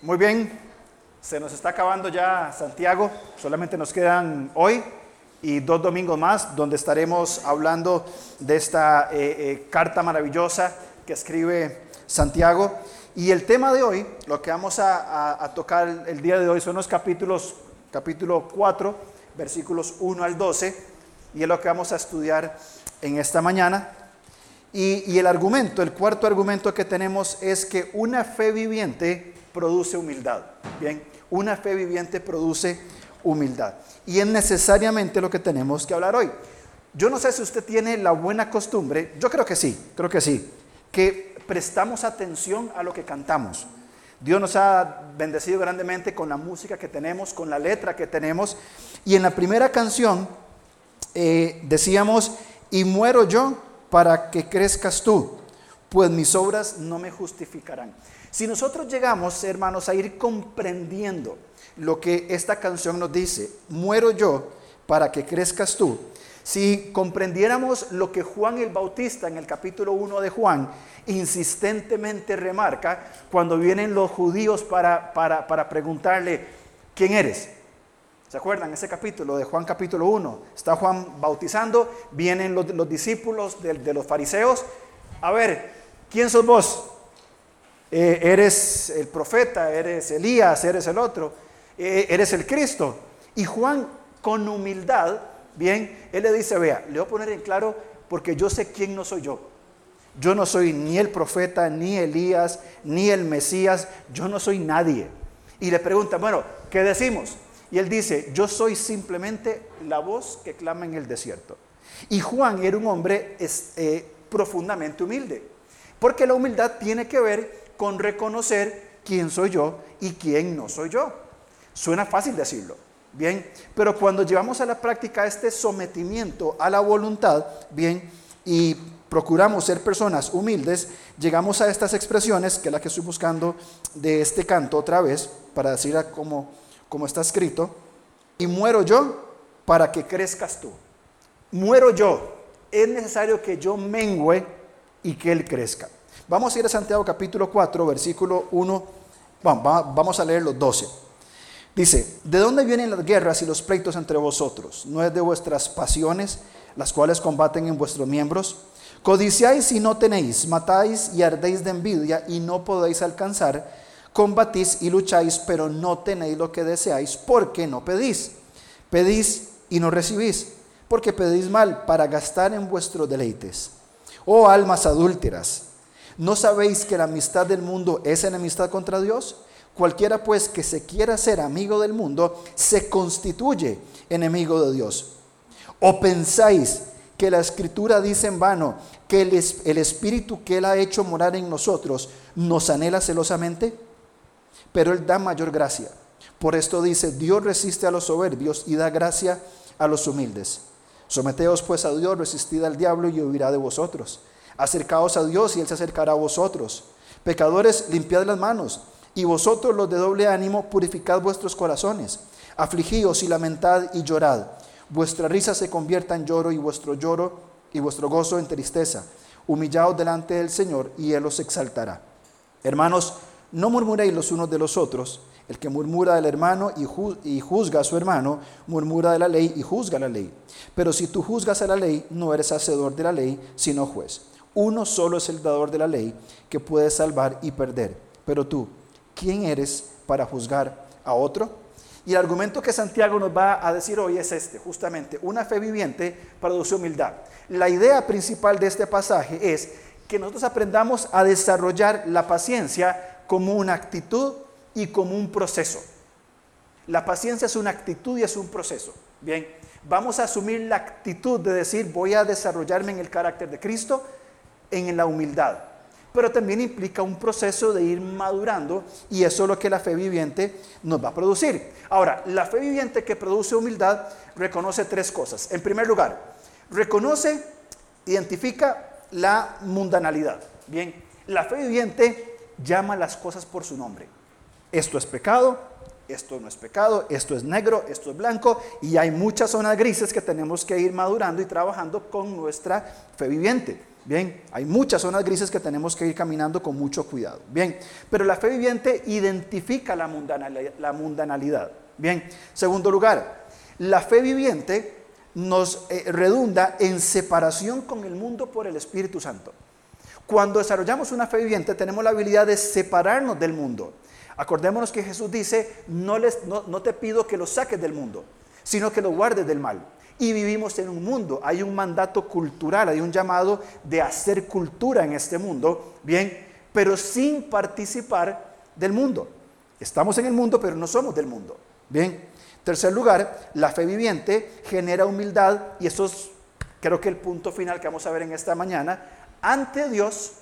Muy bien, se nos está acabando ya Santiago, solamente nos quedan hoy y dos domingos más donde estaremos hablando de esta eh, eh, carta maravillosa que escribe Santiago. Y el tema de hoy, lo que vamos a, tocar el día de hoy son los capítulos, capítulo 4, versículos 1 al 12, y es lo que vamos a estudiar en esta mañana. Y, y el argumento, el cuarto argumento que tenemos es que una fe viviente produce humildad. Bien, una fe viviente produce humildad. Y es necesariamente lo que tenemos que hablar hoy. Yo no sé si usted tiene la buena costumbre, yo creo que sí, creo que sí, que prestamos atención a lo que cantamos. Dios nos ha bendecido grandemente con la música que tenemos, con la letra que tenemos. Y en la primera canción eh, decíamos, y muero yo para que crezcas tú, pues mis obras no me justificarán. Si nosotros llegamos, hermanos, a ir comprendiendo lo que esta canción nos dice, muero yo para que crezcas tú, si comprendiéramos lo que Juan el Bautista en el capítulo 1 de Juan insistentemente remarca cuando vienen los judíos para, para, preguntarle, ¿quién eres? ¿Se acuerdan ese capítulo de Juan capítulo 1? Está Juan bautizando, vienen los, discípulos de, de, los fariseos. A ver, ¿quién sos vos? Eh, eres el profeta, eres Elías, eres el otro, eh, eres el Cristo. Y Juan, con humildad, bien, él le dice, vea, le voy a poner en claro porque yo sé quién no soy yo. Yo no soy ni el profeta, ni Elías, ni el Mesías, yo no soy nadie. Y le pregunta, bueno, ¿qué decimos? Y él dice, yo soy simplemente la voz que clama en el desierto. Y Juan era un hombre eh, profundamente humilde, porque la humildad tiene que ver con reconocer quién soy yo y quién no soy yo. Suena fácil decirlo, bien, pero cuando llevamos a la práctica este sometimiento a la voluntad, bien, y procuramos ser personas humildes, llegamos a estas expresiones, que es la que estoy buscando de este canto otra vez, para decir como, como está escrito, y muero yo para que crezcas tú. Muero yo. Es necesario que yo mengüe y que Él crezca. Vamos a ir a Santiago capítulo 4, versículo 1. vamos a leer los 12. Dice, ¿de dónde vienen las guerras y los pleitos entre vosotros? ¿No es de vuestras pasiones las cuales combaten en vuestros miembros? Codiciáis y no tenéis, matáis y ardéis de envidia y no podéis alcanzar, combatís y lucháis, pero no tenéis lo que deseáis, porque no pedís. Pedís y no recibís, porque pedís mal para gastar en vuestros deleites. Oh almas adúlteras, ¿No sabéis que la amistad del mundo es enemistad contra Dios? Cualquiera pues que se quiera ser amigo del mundo se constituye enemigo de Dios. ¿O pensáis que la escritura dice en vano que el, el espíritu que Él ha hecho morar en nosotros nos anhela celosamente? Pero Él da mayor gracia. Por esto dice, Dios resiste a los soberbios y da gracia a los humildes. Someteos pues a Dios, resistid al diablo y huirá de vosotros. Acercaos a Dios y Él se acercará a vosotros. Pecadores, limpiad las manos. Y vosotros los de doble ánimo, purificad vuestros corazones. Afligíos y lamentad y llorad. Vuestra risa se convierta en lloro y vuestro lloro y vuestro gozo en tristeza. Humillaos delante del Señor y Él os exaltará. Hermanos, no murmuréis los unos de los otros. El que murmura del hermano y, juzga a su hermano, murmura de la ley y juzga la ley. Pero si tú juzgas a la ley, no eres hacedor de la ley, sino juez. Uno solo es el dador de la ley que puede salvar y perder. Pero tú, ¿quién eres para juzgar a otro? Y el argumento que Santiago nos va a decir hoy es este, justamente, una fe viviente produce humildad. La idea principal de este pasaje es que nosotros aprendamos a desarrollar la paciencia como una actitud y como un proceso. La paciencia es una actitud y es un proceso. Bien, vamos a asumir la actitud de decir voy a desarrollarme en el carácter de Cristo, en la humildad. Pero también implica un proceso de ir madurando y eso es lo que la fe viviente nos va a producir. Ahora, la fe viviente que produce humildad reconoce tres cosas. En primer lugar, reconoce, identifica la mundanalidad. Bien, la fe viviente llama las cosas por su nombre. Esto es pecado, esto no es pecado, esto es negro, esto es blanco, y hay muchas zonas grises que tenemos que ir madurando y trabajando con nuestra fe viviente. Bien, hay muchas zonas grises que tenemos que ir caminando con mucho cuidado. Bien, pero la fe viviente identifica la mundanalidad. Bien, segundo lugar, la fe viviente nos eh, redunda en separación con el mundo por el Espíritu Santo. Cuando desarrollamos una fe viviente tenemos la habilidad de separarnos del mundo. Acordémonos que Jesús dice, no, les, no te pido que los saques del mundo, sino que los guardes del mal. Y vivimos en un mundo, hay un mandato cultural, hay un llamado de hacer cultura en este mundo, bien, pero sin participar del mundo. Estamos en el mundo, pero no somos del mundo. Bien, tercer lugar, la fe viviente genera humildad y eso es creo que el punto final que vamos a ver en esta mañana, ante Dios,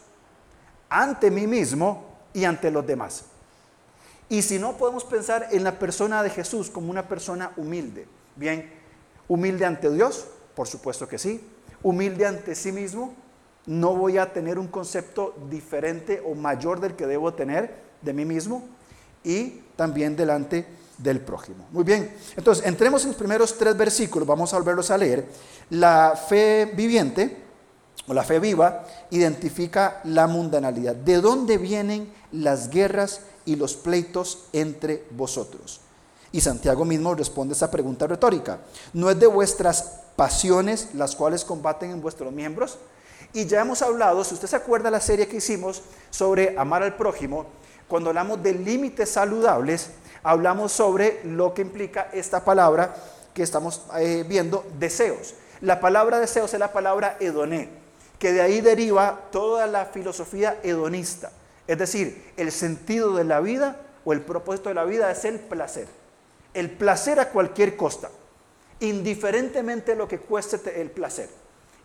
ante mí mismo y ante los demás. Y si no podemos pensar en la persona de Jesús como una persona humilde, bien, humilde ante Dios, por supuesto que sí, humilde ante sí mismo, no voy a tener un concepto diferente o mayor del que debo tener de mí mismo y también delante del prójimo. Muy bien, entonces entremos en los primeros tres versículos, vamos a volverlos a leer. La fe viviente o la fe viva identifica la mundanalidad. ¿De dónde vienen las guerras y los pleitos entre vosotros? Y Santiago mismo responde esa pregunta retórica. ¿No es de vuestras pasiones las cuales combaten en vuestros miembros? Y ya hemos hablado, si usted se acuerda la serie que hicimos sobre amar al prójimo, cuando hablamos de límites saludables, hablamos sobre lo que implica esta palabra que estamos eh, viendo, deseos. La palabra deseos es la palabra hedoné, que de ahí deriva toda la filosofía hedonista. Es decir, el sentido de la vida o el propósito de la vida es el placer. El placer a cualquier costa, indiferentemente lo que cueste el placer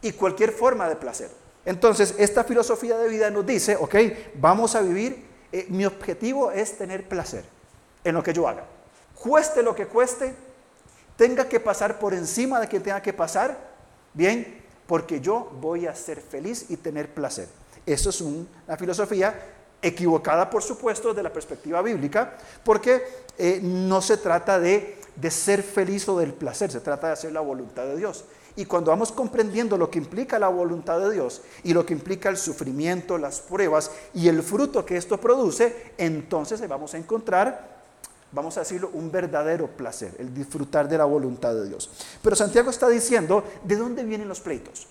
y cualquier forma de placer. Entonces, esta filosofía de vida nos dice, ok, vamos a vivir, eh, mi objetivo es tener placer en lo que yo haga. Cueste lo que cueste, tenga que pasar por encima de que tenga que pasar, bien, porque yo voy a ser feliz y tener placer. Eso es una filosofía equivocada, por supuesto, desde la perspectiva bíblica, porque eh, no se trata de, de ser feliz o del placer, se trata de hacer la voluntad de Dios. Y cuando vamos comprendiendo lo que implica la voluntad de Dios y lo que implica el sufrimiento, las pruebas y el fruto que esto produce, entonces vamos a encontrar vamos a decirlo, un verdadero placer, el disfrutar de la voluntad de Dios. Pero Santiago está diciendo, ¿de dónde vienen los pleitos?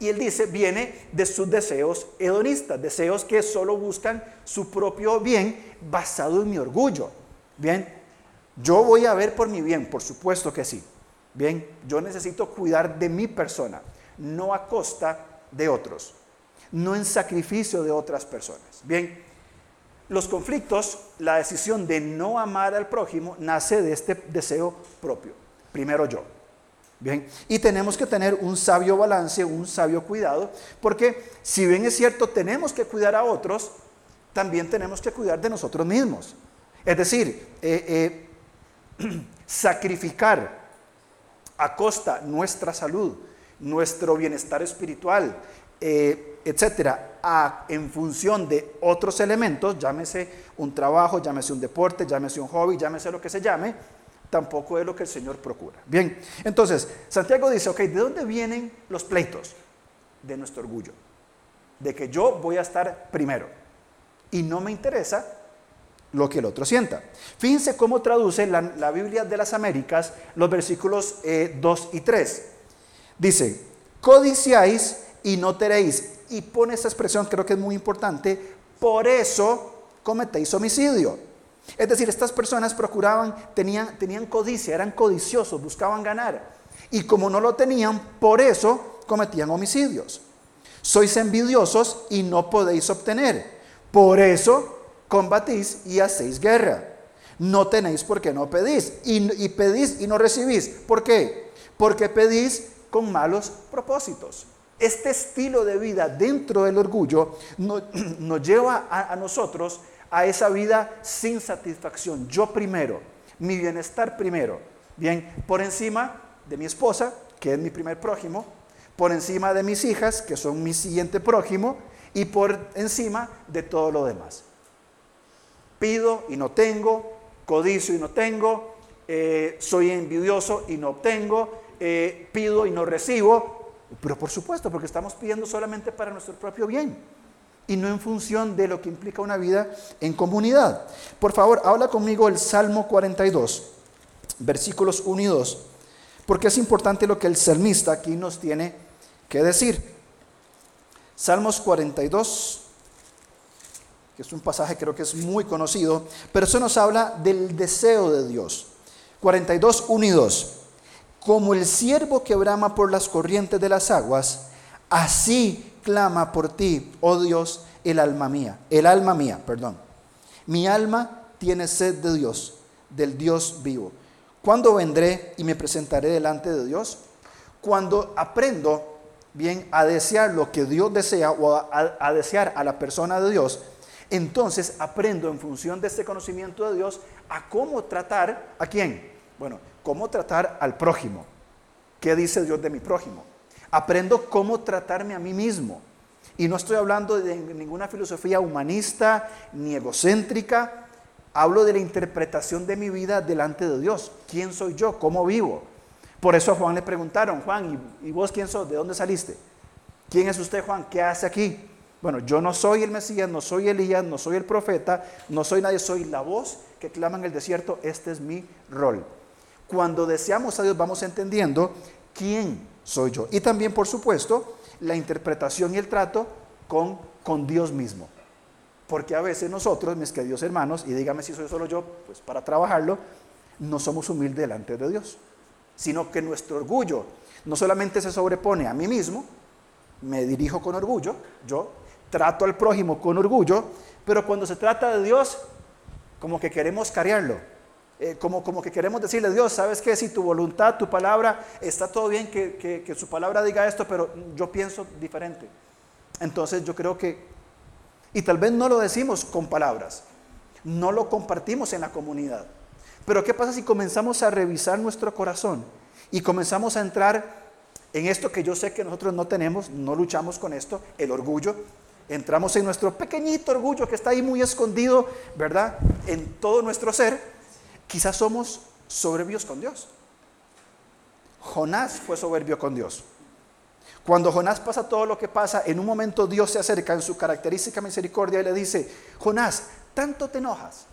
Y él dice, viene de sus deseos hedonistas, deseos que solo buscan su propio bien basado en mi orgullo. Bien, yo voy a ver por mi bien, por supuesto que sí. Bien, yo necesito cuidar de mi persona, no a costa de otros, no en sacrificio de otras personas. Bien, los conflictos, la decisión de no amar al prójimo nace de este deseo propio. Primero yo. Y tenemos que tener un sabio balance, un sabio cuidado, porque si bien es cierto, tenemos que cuidar a otros, también tenemos que cuidar de nosotros mismos. Es decir, eh, eh, sacrificar a costa nuestra salud, nuestro bienestar espiritual, eh, etcétera, en función de otros elementos, llámese un trabajo, llámese un deporte, llámese un hobby, llámese lo que se llame, tampoco es lo que el Señor procura. Bien, entonces, Santiago dice, ok, ¿de dónde vienen los pleitos? De nuestro orgullo, de que yo voy a estar primero y no me interesa lo que el otro sienta. Fíjense cómo traduce la, Biblia de las Américas los versículos 2 eh, y 3. Dice, codiciáis y no tenéis. Y pone esa expresión, creo que es muy importante, por eso cometéis homicidio. Es decir, estas personas procuraban, tenían, tenían codicia, eran codiciosos, buscaban ganar. Y como no lo tenían, por eso cometían homicidios. Sois envidiosos y no podéis obtener. Por eso combatís y hacéis guerra. No tenéis porque no pedís. Y, pedís y no recibís. ¿Por qué? Porque pedís con malos propósitos. Este estilo de vida dentro del orgullo nos, lleva a, nosotros a esa vida sin satisfacción. Yo primero, mi bienestar primero. Bien, por encima de mi esposa, que es mi primer prójimo, por encima de mis hijas, que son mi siguiente prójimo, y por encima de todo lo demás. Pido y no tengo, codicio y no tengo, eh, soy envidioso y no obtengo, eh, pido y no recibo, Pero por supuesto, porque estamos pidiendo solamente para nuestro propio bien y no en función de lo que implica una vida en comunidad. Por favor, habla conmigo el Salmo 42, versículos 1 y 2, porque es importante lo que el salmista aquí nos tiene que decir. Salmos 42, que es un pasaje creo que es muy conocido, pero eso nos habla del deseo de Dios. 42, 1 y 2. Como el siervo que brama por las corrientes de las aguas, así clama por ti, oh Dios, el alma mía, el alma mía, perdón. Mi alma tiene sed de Dios, del Dios vivo. ¿Cuándo vendré y me presentaré delante de Dios? Cuando aprendo bien a desear lo que Dios desea o a, a desear a la persona de Dios, entonces aprendo en función de este conocimiento de Dios a cómo tratar a quién. Bueno, cómo tratar al prójimo. ¿Qué dice Dios de mi prójimo? Aprendo cómo tratarme a mí mismo. Y no estoy hablando de ninguna filosofía humanista ni egocéntrica. Hablo de la interpretación de mi vida delante de Dios. ¿Quién soy yo? ¿Cómo vivo? Por eso a Juan le preguntaron, Juan, ¿y, vos quién sos? ¿De dónde saliste? ¿Quién es usted, Juan? ¿Qué hace aquí? Bueno, yo no soy el Mesías, no soy Elías, no soy el profeta, no soy nadie, soy la voz que clama en el desierto. Este es mi rol. Cuando deseamos a Dios vamos entendiendo quién soy yo. Y también, por supuesto, la interpretación y el trato con, con Dios mismo. Porque a veces nosotros, mis queridos hermanos, y dígame si soy solo yo, pues para trabajarlo, no somos humildes delante de Dios, sino que nuestro orgullo no solamente se sobrepone a mí mismo, me dirijo con orgullo, yo trato al prójimo con orgullo, pero cuando se trata de Dios, como que queremos carearlo, eh, como, que queremos decirle, Dios, ¿sabes qué? Si tu voluntad, tu palabra, está todo bien que, que, su palabra diga esto, pero yo pienso diferente. Entonces yo creo que, y tal vez no lo decimos con palabras, no lo compartimos en la comunidad. Pero ¿qué pasa si comenzamos a revisar nuestro corazón y comenzamos a entrar en esto que yo sé que nosotros no tenemos, no luchamos con esto, el orgullo? Entramos en nuestro pequeñito orgullo que está ahí muy escondido, ¿verdad? En todo nuestro ser Quizás somos soberbios con Dios. Jonás fue soberbio con Dios. Cuando Jonás pasa todo lo que pasa, en un momento Dios se acerca en su característica misericordia y le dice, Jonás, tanto te enojas.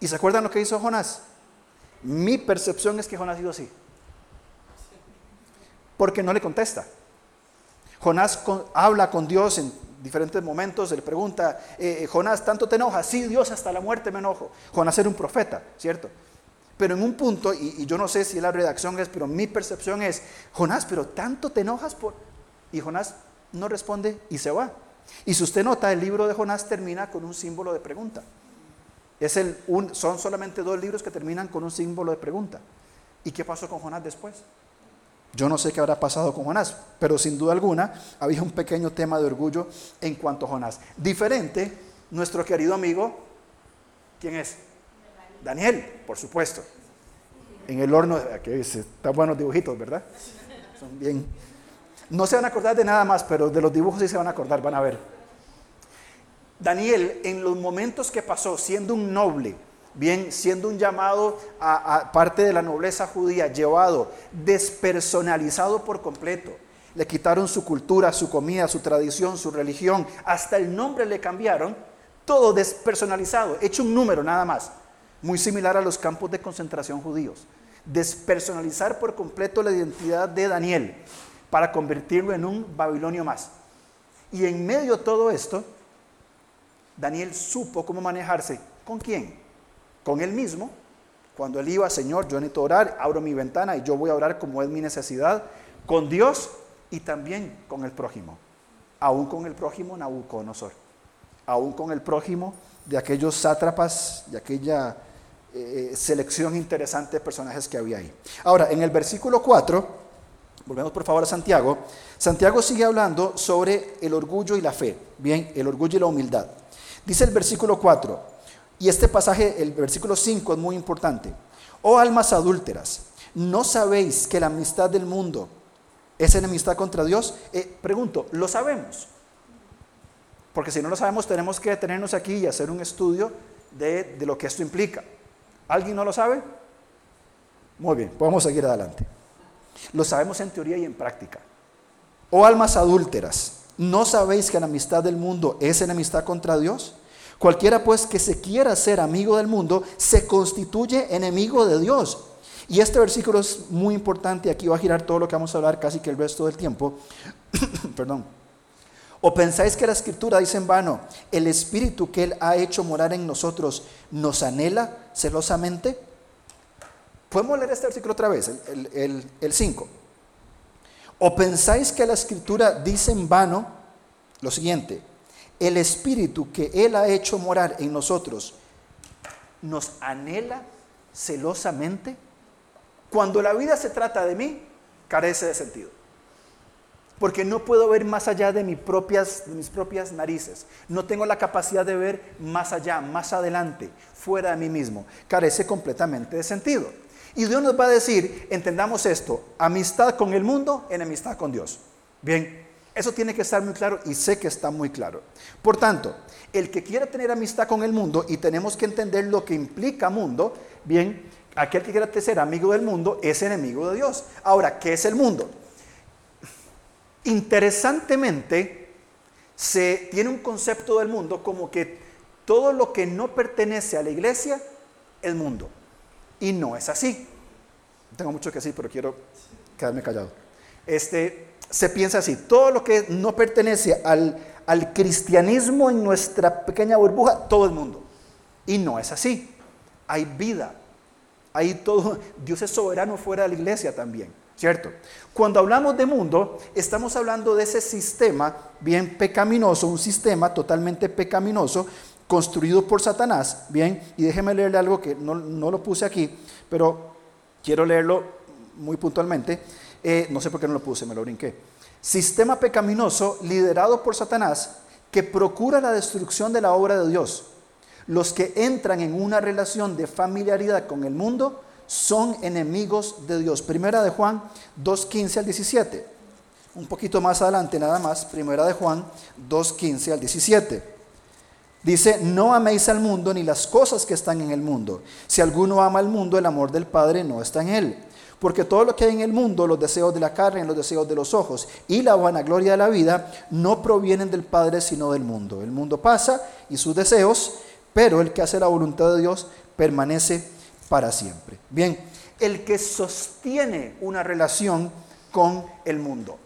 ¿Y se acuerdan lo que hizo Jonás? Mi percepción es que Jonás hizo así. Porque no le contesta. Jonás habla con Dios en diferentes momentos, le pregunta, eh, Jonás, ¿tanto te enojas? Sí, Dios, hasta la muerte me enojo. Jonás era un profeta, ¿cierto? Pero en un punto, y, yo no sé si la redacción es, pero mi percepción es, Jonás, pero tanto te enojas por... Y Jonás no responde y se va. Y si usted nota, el libro de Jonás termina con un símbolo de pregunta. Es el, un, son solamente dos libros que terminan con un símbolo de pregunta. ¿Y qué pasó con Jonás después? Yo no sé qué habrá pasado con Jonás, pero sin duda alguna había un pequeño tema de orgullo en cuanto a Jonás. Diferente, nuestro querido amigo, ¿quién es? Daniel, por supuesto. En el horno, dice, están buenos dibujitos, ¿verdad? Son bien. No se van a acordar de nada más, pero de los dibujos sí se van a acordar, van a ver. Daniel, en los momentos que pasó siendo un noble, bien, siendo un llamado a, parte de la nobleza judía, llevado, despersonalizado por completo. Le quitaron su cultura, su comida, su tradición, su religión, hasta el nombre le cambiaron, todo despersonalizado, hecho un número nada más, muy similar a los campos de concentración judíos. Despersonalizar por completo la identidad de Daniel para convertirlo en un babilonio más. Y en medio de todo esto, Daniel supo cómo manejarse. ¿Con quién? Con él mismo, cuando él iba, Señor, yo necesito orar, abro mi ventana y yo voy a orar como es mi necesidad, con Dios y también con el prójimo. Aún con el prójimo Nabucodonosor, aún con el prójimo de aquellos sátrapas, de aquella eh, selección interesante de personajes que había ahí. Ahora, en el versículo 4, volvemos por favor a Santiago, Santiago sigue hablando sobre el orgullo y la fe, bien, el orgullo y la humildad. Dice el versículo 4, y este pasaje, el versículo 5, es muy importante. Oh almas adúlteras, ¿no sabéis que la amistad del mundo es enemistad contra Dios? Eh, pregunto, ¿lo sabemos? Porque si no lo sabemos, tenemos que detenernos aquí y hacer un estudio de, de lo que esto implica. ¿Alguien no lo sabe? Muy bien, podemos seguir adelante. Lo sabemos en teoría y en práctica. O almas adúlteras, ¿no sabéis que la amistad del mundo es enemistad contra Dios? Cualquiera pues que se quiera ser amigo del mundo se constituye enemigo de Dios. Y este versículo es muy importante, aquí va a girar todo lo que vamos a hablar casi que el resto del tiempo. Perdón. ¿O pensáis que la escritura dice en vano, el espíritu que Él ha hecho morar en nosotros nos anhela celosamente? Podemos leer este versículo otra vez, el 5. ¿O pensáis que la escritura dice en vano lo siguiente, el espíritu que Él ha hecho morar en nosotros nos anhela celosamente? Cuando la vida se trata de mí, carece de sentido porque no puedo ver más allá de, mis propias, narices. No tengo la capacidad de ver más allá, más adelante, fuera de mí mismo. Carece completamente de sentido. Y Dios nos va a decir, entendamos esto, amistad con el mundo, enemistad con Dios. Bien, eso tiene que estar muy claro y sé que está muy claro. Por tanto, el que quiera tener amistad con el mundo y tenemos que entender lo que implica mundo, bien, aquel que quiera ser amigo del mundo es enemigo de Dios. Ahora, ¿qué es el mundo? Interesantemente, se tiene un concepto del mundo como que todo lo que no pertenece a la iglesia es mundo. Y no es así. Tengo mucho que decir, pero quiero quedarme callado. Este, se piensa así, todo lo que no pertenece al, al cristianismo en nuestra pequeña burbuja, todo el mundo. Y no es así. Hay vida. Hay todo. Dios es soberano fuera de la iglesia también. ¿cierto? Cuando hablamos de mundo, estamos hablando de ese sistema bien pecaminoso, un sistema totalmente pecaminoso construido por Satanás, bien, y déjeme leerle algo que no, lo puse aquí, pero quiero leerlo muy puntualmente, eh, no sé por qué no lo puse, me lo brinqué. Sistema pecaminoso liderado por Satanás que procura la destrucción de la obra de Dios. Los que entran en una relación de familiaridad con el mundo son enemigos de Dios. Primera de Juan 2.15 al 17. Un poquito más adelante nada más, Primera de Juan 2.15 al 17. Dice, no améis al mundo ni las cosas que están en el mundo. Si alguno ama al mundo, el amor del Padre no está en él. Porque todo lo que hay en el mundo, los deseos de la carne, los deseos de los ojos y la vanagloria de la vida, no provienen del Padre, sino del mundo. El mundo pasa y sus deseos, pero el que hace la voluntad de Dios permanece para siempre. Bien, el que sostiene una relación con el mundo.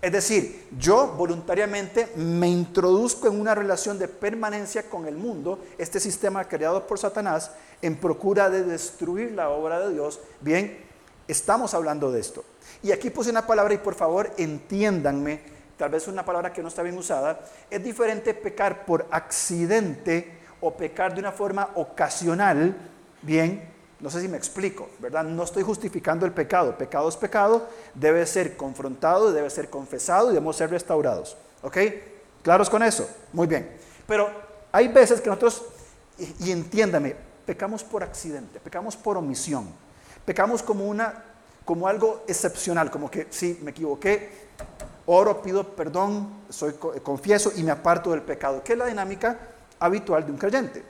Es decir, yo voluntariamente me introduzco en una relación de permanencia con el mundo, este sistema creado por Satanás, en procura de destruir la obra de Dios. Bien, estamos hablando de esto. Y aquí puse una palabra y por favor entiéndanme, tal vez una palabra que no está bien usada, es diferente pecar por accidente o pecar de una forma ocasional, bien, no sé si me explico, ¿verdad? No estoy justificando el pecado. Pecado es pecado, debe ser confrontado, debe ser confesado y debemos ser restaurados. ¿Ok? ¿Claros con eso? Muy bien. Pero hay veces que nosotros, y, entiéndame, pecamos por accidente, pecamos por omisión, pecamos como, una, como algo excepcional, como que sí, me equivoqué, oro, pido perdón, soy, confieso y me aparto del pecado, que es la dinámica habitual de un creyente.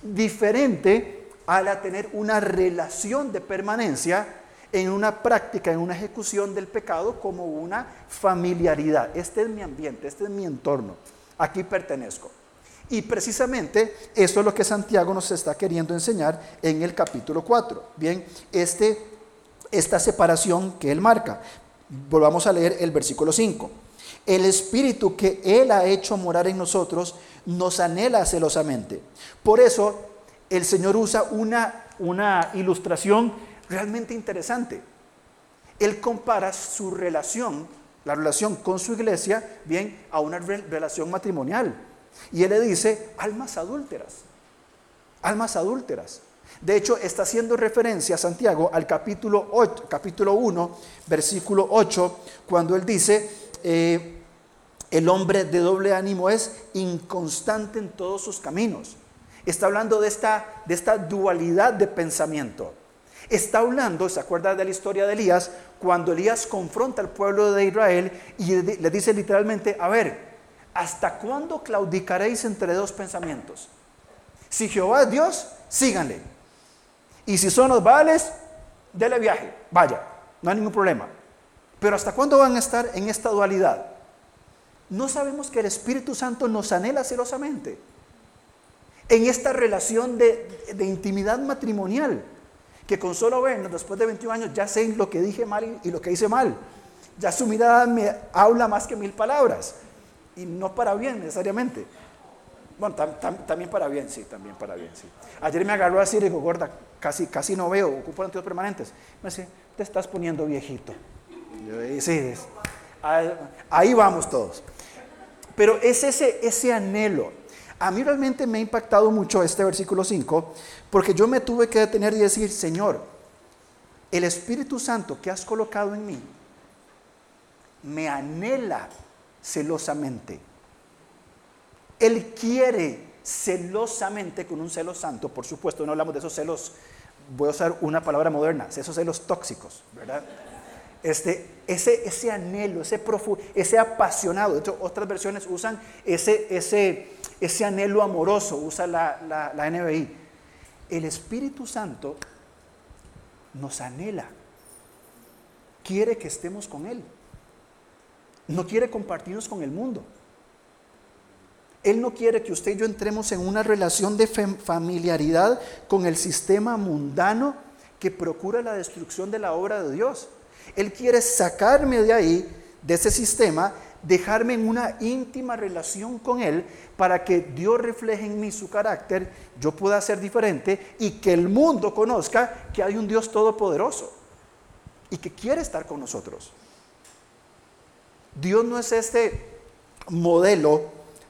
Diferente a tener una relación de permanencia en una práctica, en una ejecución del pecado como una familiaridad. Este es mi ambiente, este es mi entorno, aquí pertenezco. Y precisamente eso es lo que Santiago nos está queriendo enseñar en el capítulo 4. Bien, este, esta separación que él marca. Volvamos a leer el versículo 5. El espíritu que él ha hecho morar en nosotros nos anhela celosamente. Por eso el Señor usa una, una ilustración realmente interesante. Él compara su relación, la relación con su iglesia, bien, a una relación matrimonial. Y él le dice, almas adúlteras, almas adúlteras. De hecho, está haciendo referencia Santiago al capítulo, 8, capítulo 1, versículo 8, cuando él dice, eh, el hombre de doble ánimo es inconstante en todos sus caminos. Está hablando de esta, de esta dualidad de pensamiento. Está hablando, ¿se acuerda de la historia de Elías? Cuando Elías confronta al pueblo de Israel y le dice literalmente, a ver, ¿hasta cuándo claudicaréis entre dos pensamientos? Si Jehová es Dios, síganle. Y si son los Baales, dele viaje, vaya, no hay ningún problema. Pero ¿hasta cuándo van a estar en esta dualidad? No sabemos que el Espíritu Santo nos anhela celosamente en esta relación de, intimidad matrimonial, que con solo vernos después de 21 años ya sé lo que dije mal y, lo que hice mal. Ya su mirada me habla más que mil palabras y no para bien necesariamente. Bueno, también para bien, sí, también para bien, sí. Ayer me agarró así y dijo, gorda, casi, casi no veo, ocupo antiguos permanentes. Me dice, te estás poniendo viejito. Yo, sí, ahí vamos todos. Pero es ese, ese anhelo. A mí realmente me ha impactado mucho este versículo 5, porque yo me tuve que detener y decir, Señor, el Espíritu Santo que has colocado en mí me anhela celosamente. Él quiere celosamente, con un celo santo, por supuesto, no hablamos de esos celos, voy a usar una palabra moderna, esos celos tóxicos, ¿verdad? Este, ese, ese anhelo, ese profundo, ese apasionado, de hecho otras versiones usan ese, ese, ese anhelo amoroso, usa la, la, la NBI. El Espíritu Santo nos anhela, quiere que estemos con Él, no quiere compartirnos con el mundo. Él no quiere que usted y yo entremos en una relación de familiaridad con el sistema mundano que procura la destrucción de la obra de Dios. Él quiere sacarme de ahí, de ese sistema, dejarme en una íntima relación con Él para que Dios refleje en mí su carácter, yo pueda ser diferente y que el mundo conozca que hay un Dios todopoderoso y que quiere estar con nosotros. Dios no es este modelo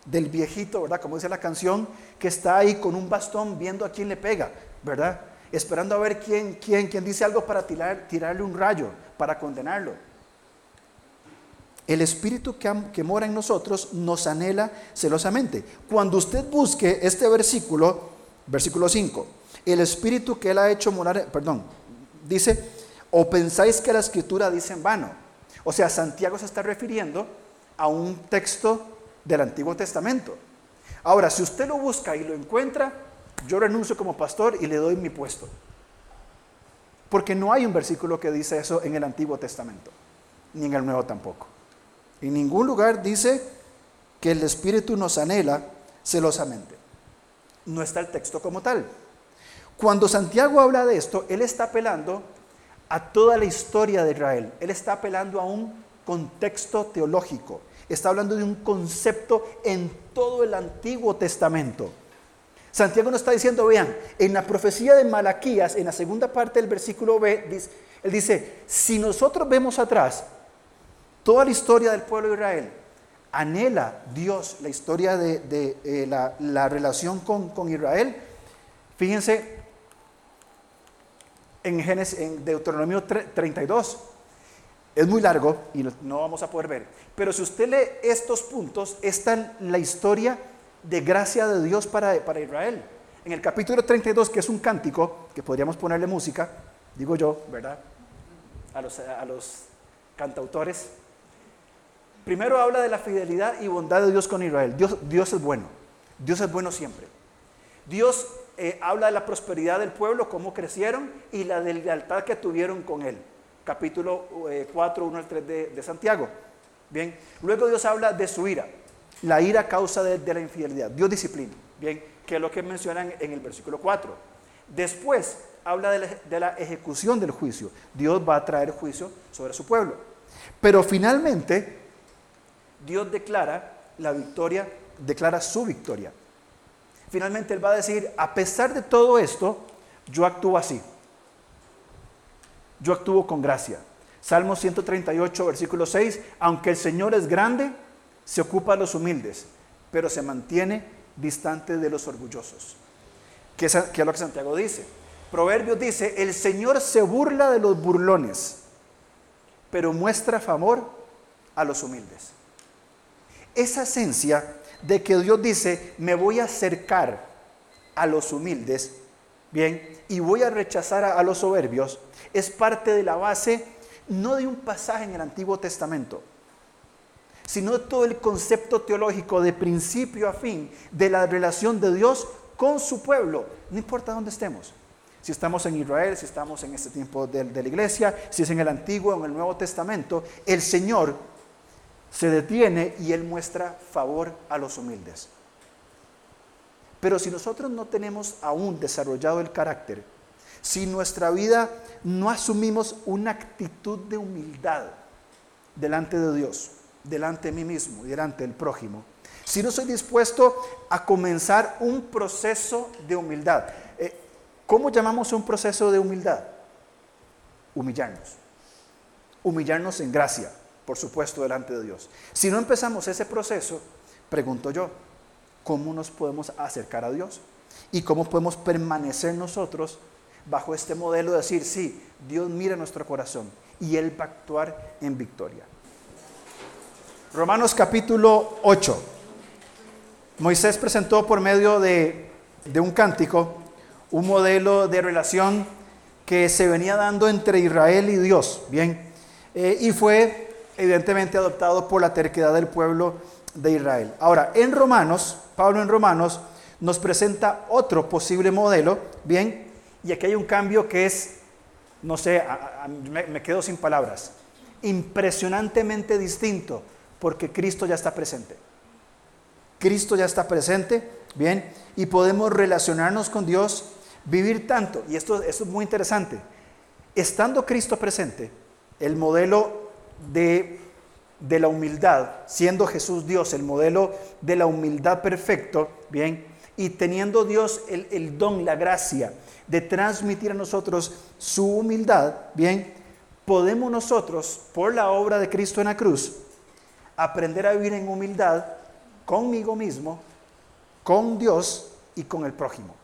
del viejito, ¿verdad? Como dice la canción, que está ahí con un bastón viendo a quién le pega, ¿verdad? Esperando a ver quién, quién, quién dice algo para tirar, tirarle un rayo, para condenarlo. El espíritu que, que mora en nosotros nos anhela celosamente. Cuando usted busque este versículo, versículo 5, el espíritu que él ha hecho morar, perdón, dice, o pensáis que la escritura dice en vano. O sea, Santiago se está refiriendo a un texto del Antiguo Testamento. Ahora, si usted lo busca y lo encuentra, yo renuncio como pastor y le doy mi puesto. Porque no hay un versículo que dice eso en el Antiguo Testamento, ni en el Nuevo tampoco. En ningún lugar dice que el Espíritu nos anhela celosamente. No está el texto como tal. Cuando Santiago habla de esto, él está apelando a toda la historia de Israel. Él está apelando a un contexto teológico está hablando de un concepto en todo el Antiguo Testamento. Santiago nos está diciendo, vean, en la profecía de Malaquías, en la segunda parte del versículo B, él dice, si nosotros vemos atrás toda la historia del pueblo de Israel, anhela Dios la historia de, eh, la, relación con, con, Israel, fíjense en, Génesis, en Deuteronomio 32, es muy largo y no vamos a poder ver. Pero si usted lee estos puntos, está la historia de gracia de Dios para, para Israel. En el capítulo 32, que es un cántico, que podríamos ponerle música, digo yo, ¿verdad? A los, a los cantautores. Primero habla de la fidelidad y bondad de Dios con Israel. Dios, Dios es bueno. Dios es bueno siempre. Dios eh, habla de la prosperidad del pueblo, cómo crecieron y la lealtad que tuvieron con Él capítulo 4, eh, 1 al 3 de, Santiago. Bien, luego Dios habla de su ira, la ira causa de, la infidelidad, Dios disciplina, bien, que es lo que mencionan en el versículo 4. Después habla de la, de la ejecución del juicio, Dios va a traer juicio sobre su pueblo. Pero finalmente, Dios declara la victoria, declara su victoria. Finalmente Él va a decir, a pesar de todo esto, yo actúo así yo actúo con gracia. Salmo 138, versículo 6, aunque el Señor es grande, se ocupa de los humildes, pero se mantiene distante de los orgullosos. ¿Qué es, es lo que Santiago dice? Proverbios dice, el Señor se burla de los burlones, pero muestra favor a los humildes. Esa esencia de que Dios dice, me voy a acercar a los humildes, bien, y voy a rechazar a, los soberbios, es parte de la base no de un pasaje en el Antiguo Testamento, sino de todo el concepto teológico de principio a fin de la relación de Dios con su pueblo, no importa dónde estemos. Si estamos en Israel, si estamos en este tiempo de, de la iglesia, si es en el Antiguo o en el Nuevo Testamento, el Señor se detiene y Él muestra favor a los humildes. Pero si nosotros no tenemos aún desarrollado el carácter, si nuestra vida no asumimos una actitud de humildad delante de Dios, delante de mí mismo y delante del prójimo, si no soy dispuesto a comenzar un proceso de humildad, eh, ¿cómo llamamos un proceso de humildad? Humillarnos. Humillarnos en gracia, por supuesto, delante de Dios. Si no empezamos ese proceso, pregunto yo, ¿cómo nos podemos acercar a Dios? ¿Y cómo podemos permanecer nosotros bajo este modelo de decir, sí, Dios mira nuestro corazón y Él va a actuar en victoria? Romanos capítulo 8. Moisés presentó por medio de, un cántico un modelo de relación que se venía dando entre Israel y Dios, ¿bien? Eh, y fue evidentemente adoptado por la terquedad del pueblo de Israel. Ahora, en Romanos, Pablo en Romanos nos presenta otro posible modelo, ¿bien? Y aquí hay un cambio que es, no sé, me, quedo sin palabras, impresionantemente distinto, porque Cristo ya está presente. Cristo ya está presente, ¿bien? Y podemos relacionarnos con Dios, vivir tanto, y esto, esto es muy interesante, estando Cristo presente, el modelo de de la humildad, siendo Jesús Dios el modelo de la humildad perfecto, bien, y teniendo Dios el, don, la gracia de transmitir a nosotros su humildad, bien, podemos nosotros, por la obra de Cristo en la cruz, aprender a vivir en humildad conmigo mismo, con Dios y con el prójimo.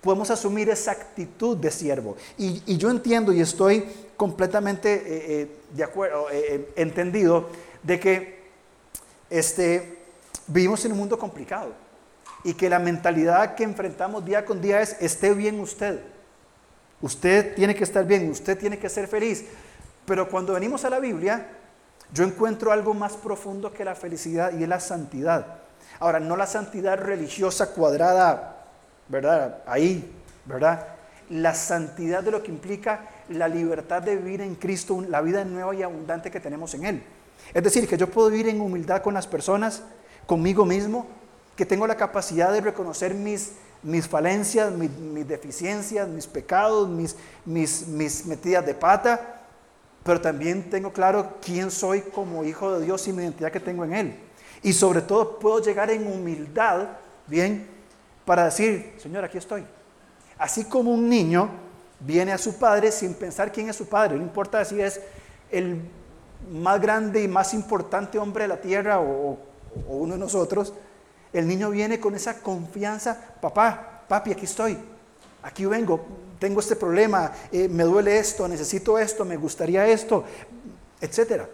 Podemos asumir esa actitud de siervo. Y, y yo entiendo y estoy completamente eh, eh, de acuerdo, eh, entendido de que este, vivimos en un mundo complicado y que la mentalidad que enfrentamos día con día es, esté bien usted. Usted tiene que estar bien, usted tiene que ser feliz. Pero cuando venimos a la Biblia, yo encuentro algo más profundo que la felicidad y es la santidad. Ahora, no la santidad religiosa cuadrada, ¿verdad? Ahí, ¿verdad? La santidad de lo que implica la libertad de vivir en Cristo, la vida nueva y abundante que tenemos en Él. Es decir, que yo puedo vivir en humildad con las personas, conmigo mismo, que tengo la capacidad de reconocer mis, mis falencias, mis, deficiencias, mis pecados, mis, mis, mis metidas de pata, pero también tengo claro quién soy como hijo de Dios y mi identidad que tengo en Él. Y sobre todo puedo llegar en humildad, bien, para decir, Señor, aquí estoy. Así como un niño viene a su padre sin pensar quién es su padre. No importa si es el más grande y más importante hombre de la tierra o, uno de nosotros. El niño viene con esa confianza, papá, papi, aquí estoy, aquí vengo, tengo este problema, eh, me duele esto, necesito esto, me gustaría esto, etc.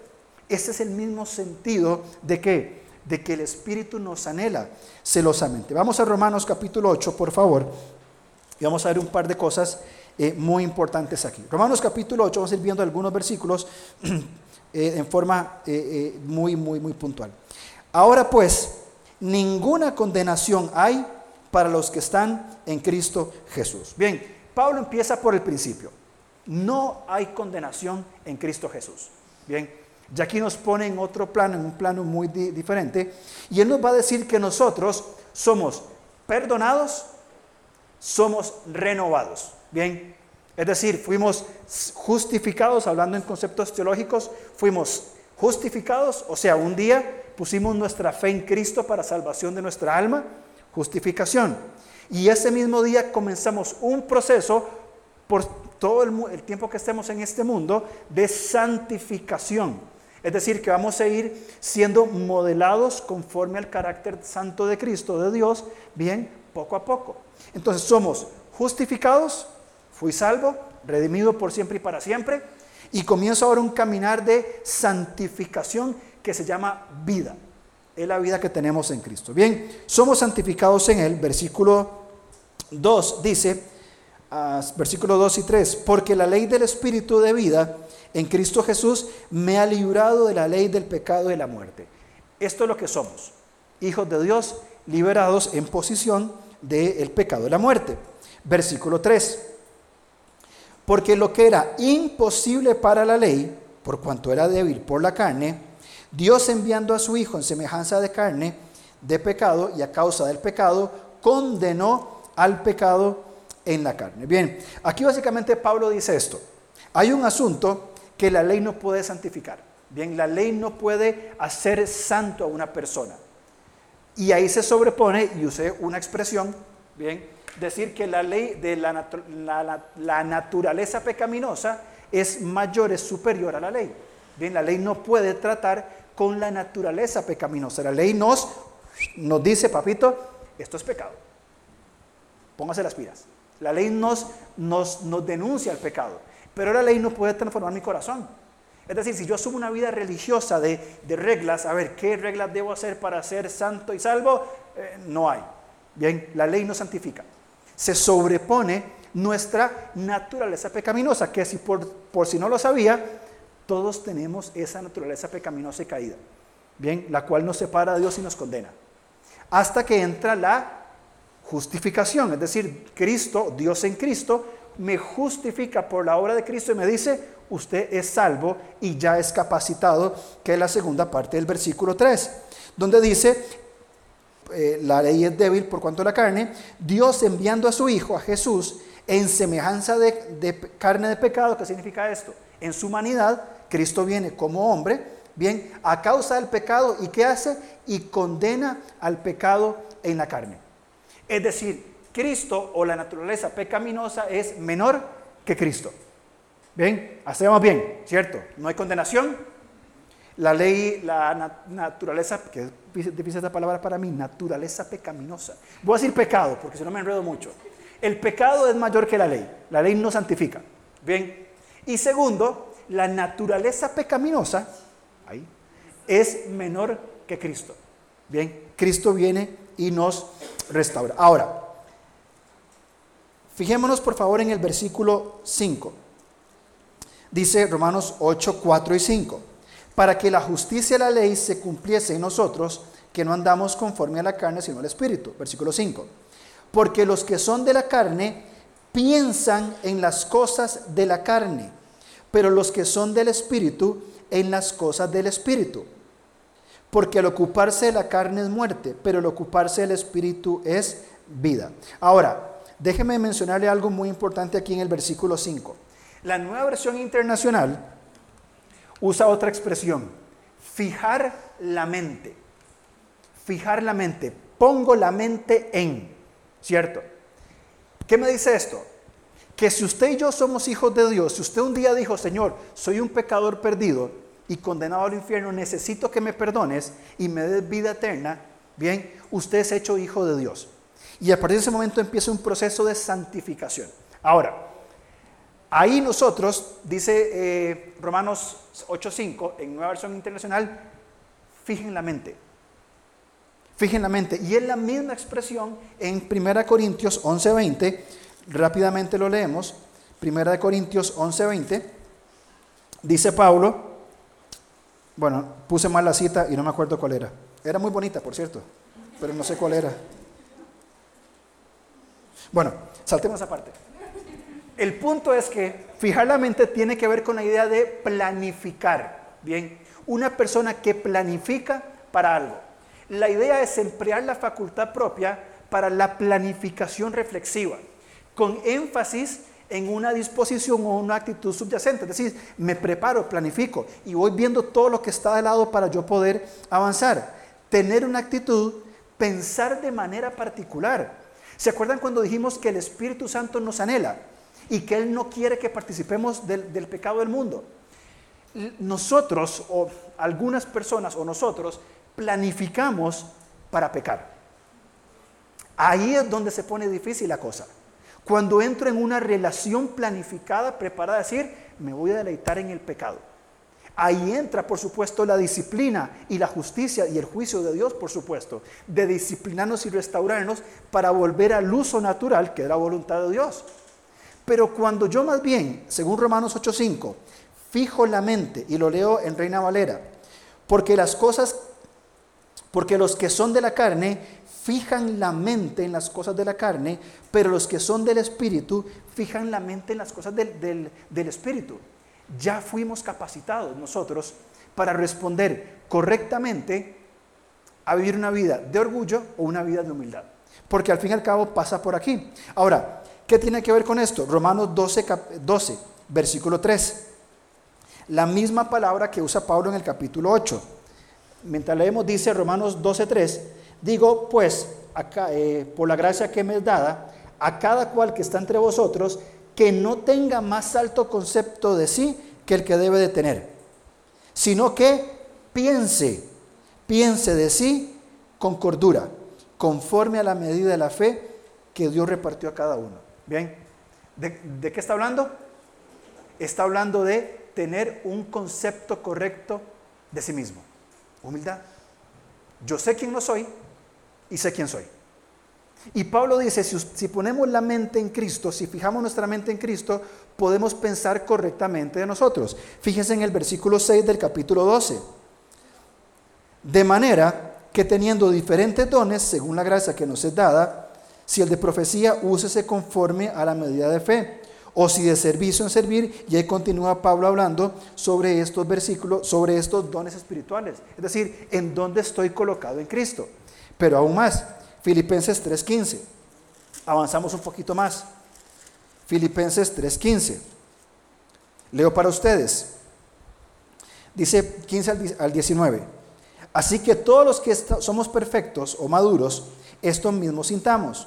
Ese es el mismo sentido de que, de que el Espíritu nos anhela celosamente. Vamos a Romanos capítulo 8, por favor, y vamos a ver un par de cosas eh, muy importantes aquí. Romanos capítulo 8, vamos a ir viendo algunos versículos eh, en forma eh, muy, muy, muy puntual. Ahora pues, ninguna condenación hay para los que están en Cristo Jesús. Bien, Pablo empieza por el principio. No hay condenación en Cristo Jesús. Bien, ya aquí nos pone en otro plano, en un plano muy diferente, y él nos va a decir que nosotros somos perdonados, somos renovados. Bien, es decir, fuimos justificados, hablando en conceptos teológicos, fuimos justificados, o sea, un día pusimos nuestra fe en Cristo para salvación de nuestra alma, justificación. Y ese mismo día comenzamos un proceso por todo el, tiempo que estemos en este mundo de santificación. Es decir, que vamos a ir siendo modelados conforme al carácter santo de Cristo, de Dios, bien, poco a poco. Entonces somos justificados, Fui salvo, redimido por siempre y para siempre, y comienzo ahora un caminar de santificación que se llama vida. Es la vida que tenemos en Cristo. Bien, somos santificados en Él. Versículo 2 dice, uh, versículo 2 y 3, porque la ley del Espíritu de vida en Cristo Jesús me ha librado de la ley del pecado y de la muerte. Esto es lo que somos, hijos de Dios, liberados en posición del pecado de la muerte. Versículo 3. Porque lo que era imposible para la ley, por cuanto era débil por la carne, Dios enviando a su Hijo en semejanza de carne, de pecado y a causa del pecado, condenó al pecado en la carne. Bien, aquí básicamente Pablo dice esto. Hay un asunto que la ley no puede santificar. Bien, la ley no puede hacer santo a una persona. Y ahí se sobrepone, y usé una expresión, bien, decir que la ley de la, la, naturaleza pecaminosa es mayor, es superior a la ley. Bien, la ley no puede tratar con la naturaleza pecaminosa. La ley nos, nos dice, papito, esto es pecado. Póngase las pilas. La ley nos, nos, nos denuncia el pecado, pero la ley no puede transformar mi corazón. Es decir, si yo asumo una vida religiosa de, reglas, a ver, ¿qué reglas debo hacer para ser santo y salvo? Eh, no hay. Bien, la ley no santifica. Se sobrepone nuestra naturaleza pecaminosa, que si por, por si no lo sabía, todos tenemos esa naturaleza pecaminosa y caída. Bien, la cual nos separa de Dios y nos condena. Hasta que entra la justificación, es decir, Cristo, Dios en Cristo, me justifica por la obra de Cristo y me dice, usted es salvo y ya es capacitado, que es la segunda parte del versículo 3, donde dice, eh, la ley es débil por cuanto a la carne, Dios enviando a su Hijo, a Jesús, en semejanza de, de carne de pecado, ¿qué significa esto? En su humanidad, Cristo viene como hombre, bien, a causa del pecado, ¿y qué hace? Y condena al pecado en la carne. Es decir, Cristo o la naturaleza pecaminosa es menor que Cristo. Bien, hacemos bien, ¿cierto? No hay condenación. La ley, la naturaleza, que es difícil esta palabra para mí, naturaleza pecaminosa. Voy a decir pecado, porque si no me enredo mucho. El pecado es mayor que la ley. La ley no santifica. Bien. Y segundo, la naturaleza pecaminosa, ahí, es menor que Cristo. Bien, Cristo viene y nos restaura. Ahora, fijémonos por favor en el versículo 5. Dice Romanos 8, 4 y 5. Para que la justicia de la ley se cumpliese en nosotros, que no andamos conforme a la carne, sino al Espíritu. Versículo 5. Porque los que son de la carne piensan en las cosas de la carne, pero los que son del Espíritu en las cosas del Espíritu. Porque al ocuparse de la carne es muerte, pero el ocuparse del Espíritu es vida. Ahora, déjeme mencionarle algo muy importante aquí en el versículo 5. La nueva versión internacional usa otra expresión, fijar la mente. Fijar la mente. Pongo la mente en, ¿cierto? ¿Qué me dice esto? Que si usted y yo somos hijos de Dios, si usted un día dijo, Señor, soy un pecador perdido y condenado al infierno, necesito que me perdones y me des vida eterna, bien, usted es hecho hijo de Dios. Y a partir de ese momento empieza un proceso de santificación. Ahora, Ahí nosotros, dice eh, Romanos 8.5 en Nueva Versión Internacional, fijen la mente. Fijen la mente. Y es la misma expresión en 1 Corintios 11.20. Rápidamente lo leemos. 1 Corintios 11.20. Dice Pablo, bueno, puse mal la cita y no me acuerdo cuál era. Era muy bonita, por cierto, pero no sé cuál era. Bueno, saltemos esa parte. El punto es que fijar la mente tiene que ver con la idea de planificar. Bien, una persona que planifica para algo. La idea es emplear la facultad propia para la planificación reflexiva, con énfasis en una disposición o una actitud subyacente. Es decir, me preparo, planifico y voy viendo todo lo que está de lado para yo poder avanzar. Tener una actitud, pensar de manera particular. ¿Se acuerdan cuando dijimos que el Espíritu Santo nos anhela? Y que Él no quiere que participemos del, pecado del mundo. Nosotros o algunas personas o nosotros planificamos para pecar. Ahí es donde se pone difícil la cosa. Cuando entro en una relación planificada, preparada a decir, me voy a deleitar en el pecado. Ahí entra, por supuesto, la disciplina y la justicia y el juicio de Dios, por supuesto, de disciplinarnos y restaurarnos para volver al uso natural, que es la voluntad de Dios. Pero cuando yo más bien, según Romanos 8:5, fijo la mente, y lo leo en Reina Valera, porque las cosas, porque los que son de la carne fijan la mente en las cosas de la carne, pero los que son del Espíritu fijan la mente en las cosas del, del Espíritu. Ya fuimos capacitados nosotros para responder correctamente a vivir una vida de orgullo o una vida de humildad. Porque al fin y al cabo pasa por aquí. Ahora, ¿qué tiene que ver con esto? Romanos 12, 12 versículo 3. La misma palabra que usa Pablo en el capítulo 8. Mientras leemos, dice Romanos 12, 3. Digo, pues, acá, eh, por la gracia que me es dada, a cada cual que está entre vosotros, que no tenga más alto concepto de sí que el que debe de tener, sino que piense piense de sí con cordura, conforme a la medida de la fe que Dios repartió a cada uno. Bien, ¿de, qué está hablando? Está hablando de tener un concepto correcto de sí mismo. Humildad. Yo sé quién no soy y sé quién soy. Y Pablo dice, si, si, ponemos la mente en Cristo, si fijamos nuestra mente en Cristo, podemos pensar correctamente de nosotros. Fíjense en el versículo 6 del capítulo 12. De manera que teniendo diferentes dones, según la gracia que nos es dada, si el de profecía, úsese conforme a la medida de fe. O si de servicio en servir, y ahí continúa Pablo hablando sobre estos versículos, sobre estos dones espirituales. Es decir, en dónde estoy colocado en Cristo. Pero aún más, Filipenses 3.15. Avanzamos un poquito más. Filipenses 3.15. Leo para ustedes. Dice 15 al 19. Así que todos los que somos perfectos o maduros, esto mismo sintamos.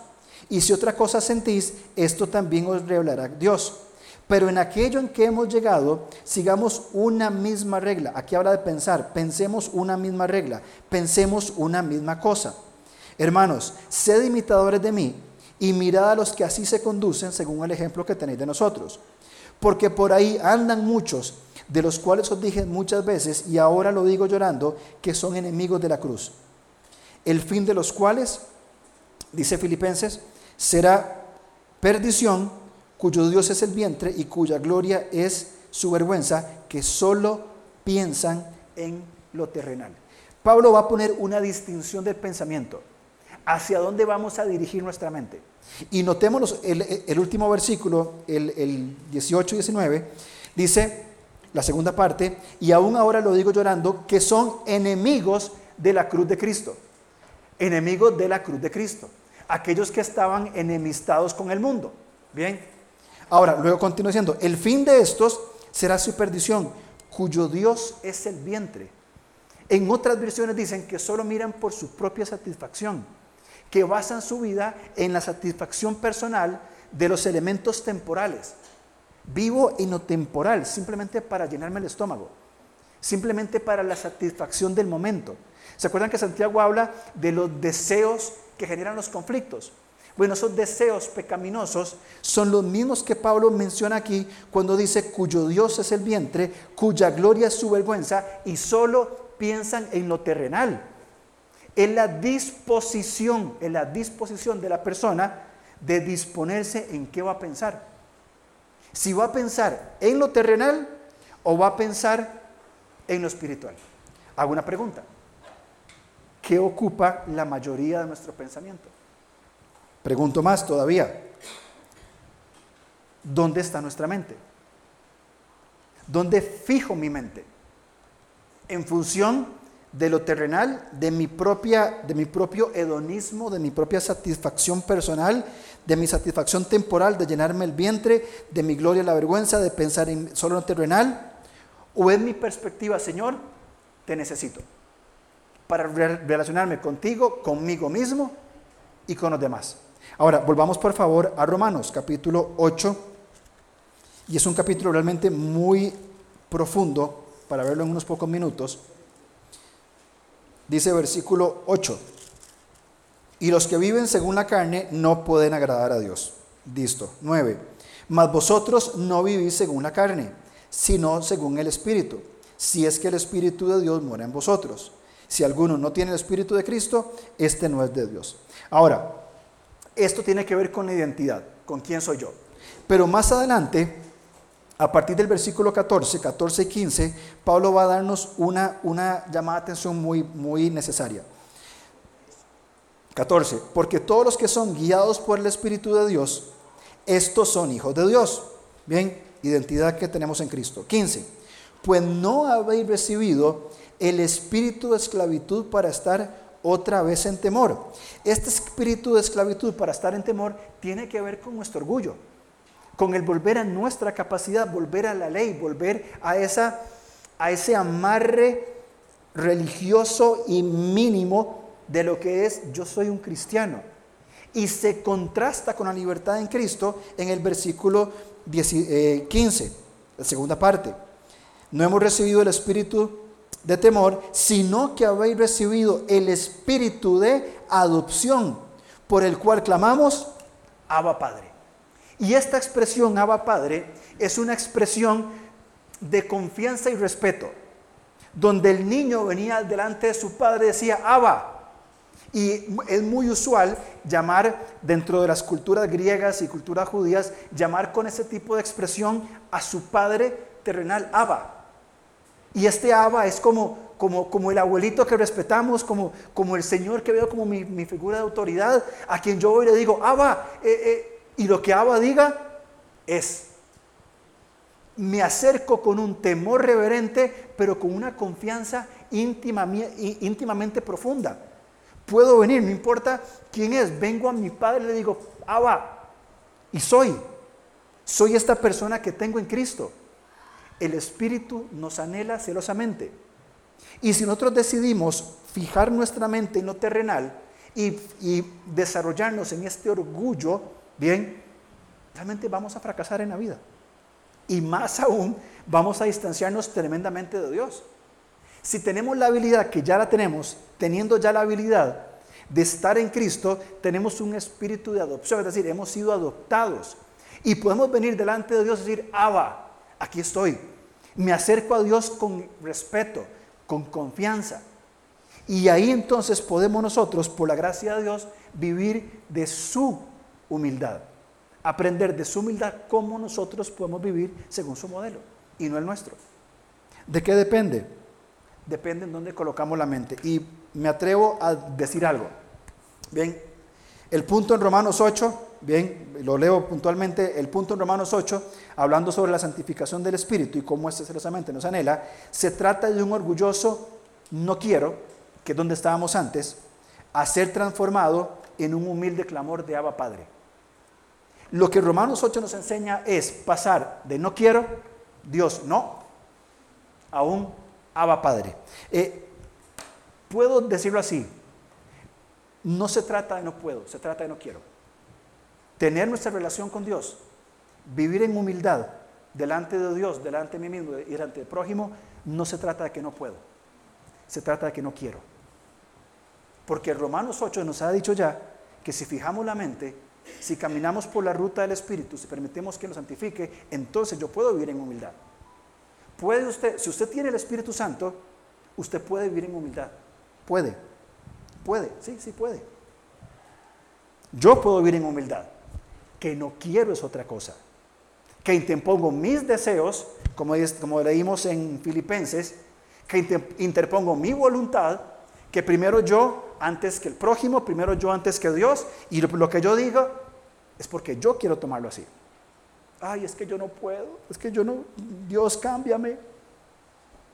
Y si otra cosa sentís, esto también os revelará Dios. Pero en aquello en que hemos llegado, sigamos una misma regla. Aquí habla de pensar, pensemos una misma regla, pensemos una misma cosa. Hermanos, sed imitadores de mí y mirad a los que así se conducen según el ejemplo que tenéis de nosotros. Porque por ahí andan muchos de los cuales os dije muchas veces, y ahora lo digo llorando, que son enemigos de la cruz. El fin de los cuales, dice Filipenses, será perdición, cuyo Dios es el vientre y cuya gloria es su vergüenza, que solo piensan en lo terrenal. Pablo va a poner una distinción del pensamiento. ¿Hacia dónde vamos a dirigir nuestra mente? Y notemos el, último versículo, el, el 18 y 19, dice, la segunda parte, y aún ahora lo digo llorando, que son enemigos de la cruz de Cristo. Enemigos de la cruz de Cristo. Aquellos que estaban enemistados con el mundo. Bien. Ahora, luego continúa diciendo, el fin de estos será su perdición, cuyo Dios es el vientre. En otras versiones dicen que solo miran por su propia satisfacción, que basan su vida en la satisfacción personal de los elementos temporales. Vivo en lo temporal, simplemente para llenarme el estómago, simplemente para la satisfacción del momento. ¿Se acuerdan que Santiago habla de los deseos que generan los conflictos? Bueno, esos deseos pecaminosos son los mismos que Pablo menciona aquí cuando dice cuyo Dios es el vientre, cuya gloria es su vergüenza y solo piensan en lo terrenal. En la disposición, en la disposición de la persona de disponerse en qué va a pensar. Si va a pensar en lo terrenal o va a pensar en lo espiritual. Hago una pregunta. ¿Qué ocupa la mayoría de nuestro pensamiento? Pregunto más todavía. ¿Dónde está nuestra mente? ¿Dónde fijo mi mente? En función de lo terrenal, de mi, propia, de mi propio hedonismo, de mi propia satisfacción personal, de mi satisfacción temporal, de llenarme el vientre, de mi gloria la vergüenza, de pensar en solo lo terrenal, o es mi perspectiva, Señor, te necesito para relacionarme contigo, conmigo mismo y con los demás. Ahora, volvamos por favor a Romanos capítulo 8, y es un capítulo realmente muy profundo para verlo en unos pocos minutos. Dice versículo 8. Y los que viven según la carne no pueden agradar a Dios. Listo. 9. Mas vosotros no vivís según la carne, sino según el Espíritu. Si es que el Espíritu de Dios mora en vosotros. Si alguno no tiene el Espíritu de Cristo, este no es de Dios. Ahora, esto tiene que ver con la identidad, con quién soy yo. Pero más adelante, a partir del versículo 14, 14 y 15, Pablo va a darnos una, una llamada de atención muy, muy necesaria. 14. Porque todos los que son guiados por el Espíritu de Dios, estos son hijos de Dios. Bien, identidad que tenemos en Cristo. 15. Pues no habéis recibido el espíritu de esclavitud para estar otra vez en temor. Este espíritu de esclavitud para estar en temor tiene que ver con nuestro orgullo, con el volver a nuestra capacidad, volver a la ley, volver a, esa, a ese amarre religioso y mínimo de lo que es yo soy un cristiano. Y se contrasta con la libertad en Cristo en el versículo 15, eh, la segunda parte. No hemos recibido el espíritu de temor, sino que habéis recibido el espíritu de adopción, por el cual clamamos, Abba Padre. Y esta expresión, Abba Padre, es una expresión de confianza y respeto, donde el niño venía delante de su padre y decía, Abba. Y es muy usual llamar, dentro de las culturas griegas y culturas judías, llamar con ese tipo de expresión a su padre terrenal, Abba. Y este Abba es como, como, como el abuelito que respetamos, como, como el Señor que veo como mi, figura de autoridad, a quien yo hoy le digo, Abba, eh, eh", y lo que Abba diga es, me acerco con un temor reverente, pero con una confianza íntimamente profunda. Puedo venir, no importa quién es, vengo a mi padre y le digo, Abba, y soy, soy esta persona que tengo en Cristo el Espíritu nos anhela celosamente. Y si nosotros decidimos fijar nuestra mente en lo terrenal y, desarrollarnos en este orgullo, bien, realmente vamos a fracasar en la vida. Y más aún, vamos a distanciarnos tremendamente de Dios. Si tenemos la habilidad, que ya la tenemos, teniendo ya la habilidad de estar en Cristo, tenemos un espíritu de adopción, es decir, hemos sido adoptados. Y podemos venir delante de Dios y decir, Abba, aquí estoy. Me acerco a Dios con respeto, con confianza. Y ahí entonces podemos nosotros, por la gracia de Dios, vivir de su humildad. Aprender de su humildad cómo nosotros podemos vivir según su modelo y no el nuestro. ¿De qué depende? Depende en dónde colocamos la mente. Y me atrevo a decir algo. Bien, el punto en Romanos 8 Bien, lo leo puntualmente, el punto en Romanos 8, hablando sobre la santificación del Espíritu y cómo este celosamente nos anhela, se trata de un orgulloso no quiero, que es donde estábamos antes, a ser transformado en un humilde clamor de Abba Padre. Lo que Romanos 8 nos enseña es pasar de no quiero, Dios no, a un Abba Padre. Eh, puedo decirlo así, no se trata de no puedo, se trata de no quiero tener nuestra relación con Dios, vivir en humildad delante de Dios, delante de mí mismo y delante del prójimo, no se trata de que no puedo, se trata de que no quiero. Porque Romanos 8 nos ha dicho ya que si fijamos la mente, si caminamos por la ruta del Espíritu, si permitimos que nos santifique, entonces yo puedo vivir en humildad. Puede usted, si usted tiene el Espíritu Santo, usted puede vivir en humildad. Puede, puede, sí, sí puede. Yo puedo vivir en humildad que no quiero es otra cosa. Que interpongo mis deseos, como, como leímos en Filipenses, que interpongo mi voluntad, que primero yo antes que el prójimo, primero yo antes que Dios, y lo, que yo digo es porque yo quiero tomarlo así. Ay, es que yo no puedo, es que yo no, Dios cámbiame.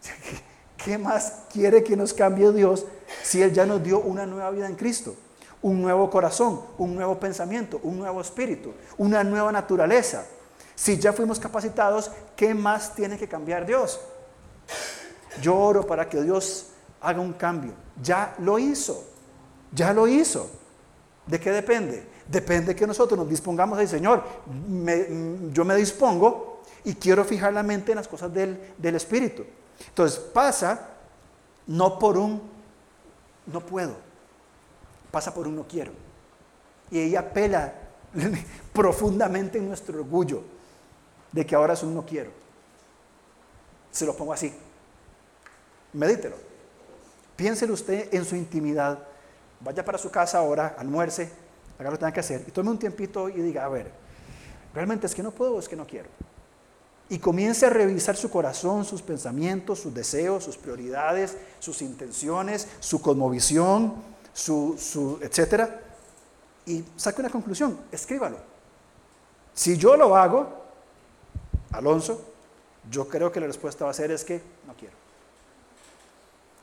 ¿Qué más quiere que nos cambie Dios si Él ya nos dio una nueva vida en Cristo? Un nuevo corazón, un nuevo pensamiento, un nuevo espíritu, una nueva naturaleza. Si ya fuimos capacitados, ¿qué más tiene que cambiar Dios? Yo oro para que Dios haga un cambio. Ya lo hizo, ya lo hizo. ¿De qué depende? Depende que nosotros nos dispongamos al Señor, yo me dispongo y quiero fijar la mente en las cosas del, del Espíritu. Entonces pasa no por un, no puedo, pasa por un no quiero. Y ella apela profundamente en nuestro orgullo de que ahora es un no quiero. Se lo pongo así. Medítelo. Piénselo usted en su intimidad. Vaya para su casa ahora, almuerce, haga lo que tenga que hacer y tome un tiempito y diga, a ver, realmente es que no puedo o es que no quiero. Y comience a revisar su corazón, sus pensamientos, sus deseos, sus prioridades, sus intenciones, su cosmovisión, su, su etcétera, y saque una conclusión, escríbalo. Si yo lo hago, Alonso, yo creo que la respuesta va a ser es que no quiero.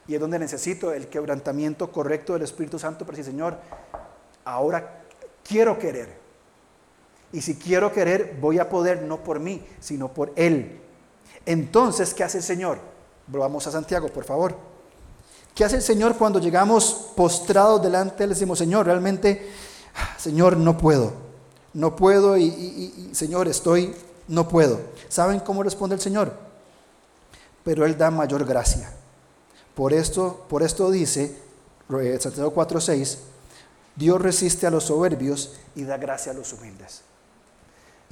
Y es donde necesito el quebrantamiento correcto del Espíritu Santo para decir, Señor, ahora quiero querer. Y si quiero querer, voy a poder no por mí, sino por Él. Entonces, ¿qué hace el Señor? Volvamos a Santiago, por favor. ¿Qué hace el Señor cuando llegamos postrados delante de Él? Decimos, Señor, realmente, Señor, no puedo. No puedo y, y Señor, estoy, no puedo. ¿Saben cómo responde el Señor? Pero Él da mayor gracia. Por esto, por esto dice eh, Santiago 4:6, Dios resiste a los soberbios y da gracia a los humildes.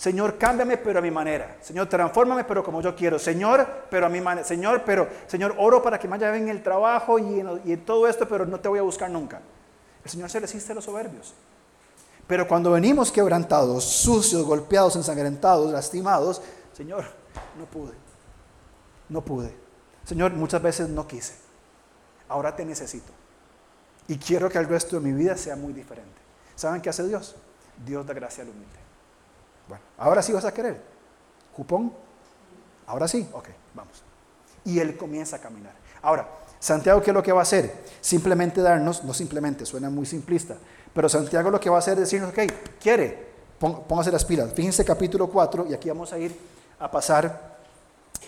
Señor, cámbiame, pero a mi manera. Señor, transfórmame, pero como yo quiero. Señor, pero a mi manera. Señor, pero, Señor, oro para que me vaya bien el trabajo y en, todo esto, pero no te voy a buscar nunca. El Señor se resiste a los soberbios. Pero cuando venimos quebrantados, sucios, golpeados, ensangrentados, lastimados, Señor, no pude. No pude. Señor, muchas veces no quise ahora te necesito. Y quiero que el resto de mi vida sea muy diferente. ¿Saben qué hace Dios? Dios da gracia al humilde. Ahora sí vas a querer. ¿Cupón? Ahora sí, ok, vamos. Y Él comienza a caminar. Ahora, Santiago, ¿qué es lo que va a hacer? Simplemente darnos, no simplemente, suena muy simplista, pero Santiago lo que va a hacer es decirnos, ok, quiere, póngase las pilas. Fíjense capítulo 4, y aquí vamos a ir a pasar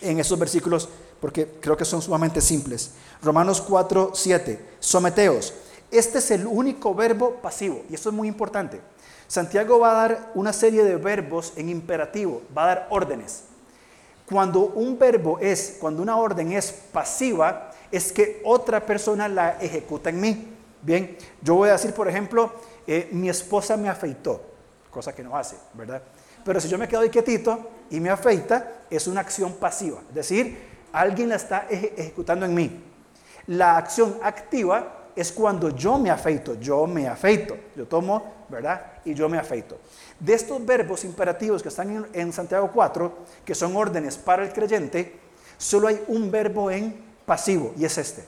en esos versículos porque creo que son sumamente simples. Romanos 4, 7, someteos. Este es el único verbo pasivo y esto es muy importante. Santiago va a dar una serie de verbos en imperativo, va a dar órdenes. Cuando un verbo es, cuando una orden es pasiva, es que otra persona la ejecuta en mí. Bien, yo voy a decir, por ejemplo, eh, mi esposa me afeitó, cosa que no hace, ¿verdad? Pero si yo me quedo ahí quietito y me afeita, es una acción pasiva. Es decir, alguien la está ejecutando en mí. La acción activa es cuando yo me afeito, yo me afeito, yo tomo, ¿verdad? Y yo me afeito. De estos verbos imperativos que están en, Santiago 4, que son órdenes para el creyente, solo hay un verbo en pasivo y es este.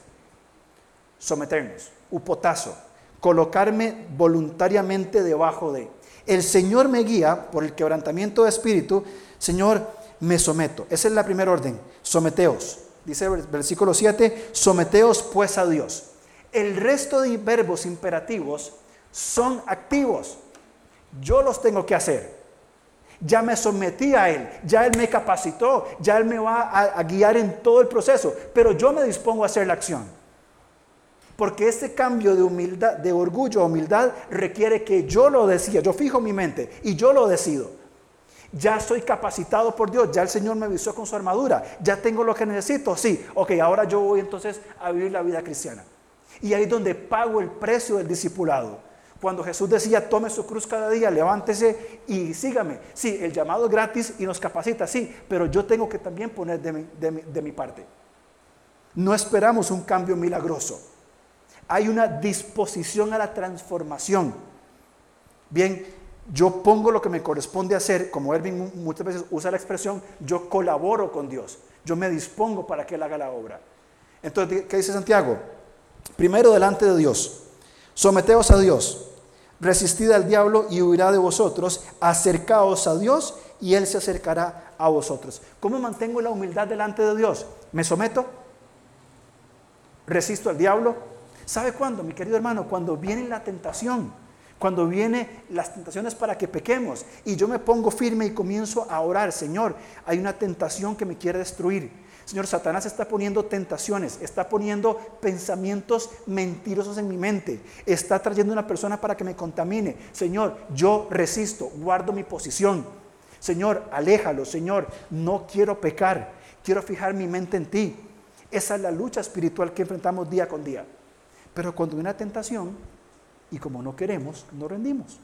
Someternos, upotazo, colocarme voluntariamente debajo de. El Señor me guía por el quebrantamiento de espíritu, Señor, me someto. Esa es la primera orden. Someteos. Dice el versículo 7, someteos pues a Dios. El resto de verbos imperativos son activos. Yo los tengo que hacer. Ya me sometí a Él, ya Él me capacitó, ya Él me va a, guiar en todo el proceso, pero yo me dispongo a hacer la acción. Porque este cambio de humildad, de orgullo a humildad, requiere que yo lo decida, yo fijo mi mente y yo lo decido ya soy capacitado por Dios, ya el Señor me avisó con su armadura, ya tengo lo que necesito, sí, ok, ahora yo voy entonces a vivir la vida cristiana. Y ahí es donde pago el precio del discipulado. Cuando Jesús decía, tome su cruz cada día, levántese y sígame. Sí, el llamado es gratis y nos capacita, sí, pero yo tengo que también poner de mi, parte. No esperamos un cambio milagroso. Hay una disposición a la transformación. Bien, yo pongo lo que me corresponde hacer, como Erwin muchas veces usa la expresión, yo colaboro con Dios, yo me dispongo para que Él haga la obra. Entonces, ¿qué dice Santiago? Primero delante de Dios, someteos a Dios, resistid al diablo y huirá de vosotros, acercaos a Dios y Él se acercará a vosotros. ¿Cómo mantengo la humildad delante de Dios? ¿Me someto? ¿Resisto al diablo? ¿Sabe cuándo, mi querido hermano? Cuando viene la tentación cuando vienen las tentaciones para que pequemos y yo me pongo firme y comienzo a orar, Señor, hay una tentación que me quiere destruir. Señor, Satanás está poniendo tentaciones, está poniendo pensamientos mentirosos en mi mente, está trayendo una persona para que me contamine. Señor, yo resisto, guardo mi posición. Señor, aléjalo, Señor, no quiero pecar, quiero fijar mi mente en ti. Esa es la lucha espiritual que enfrentamos día con día. Pero cuando hay una tentación, y como no queremos, no rendimos.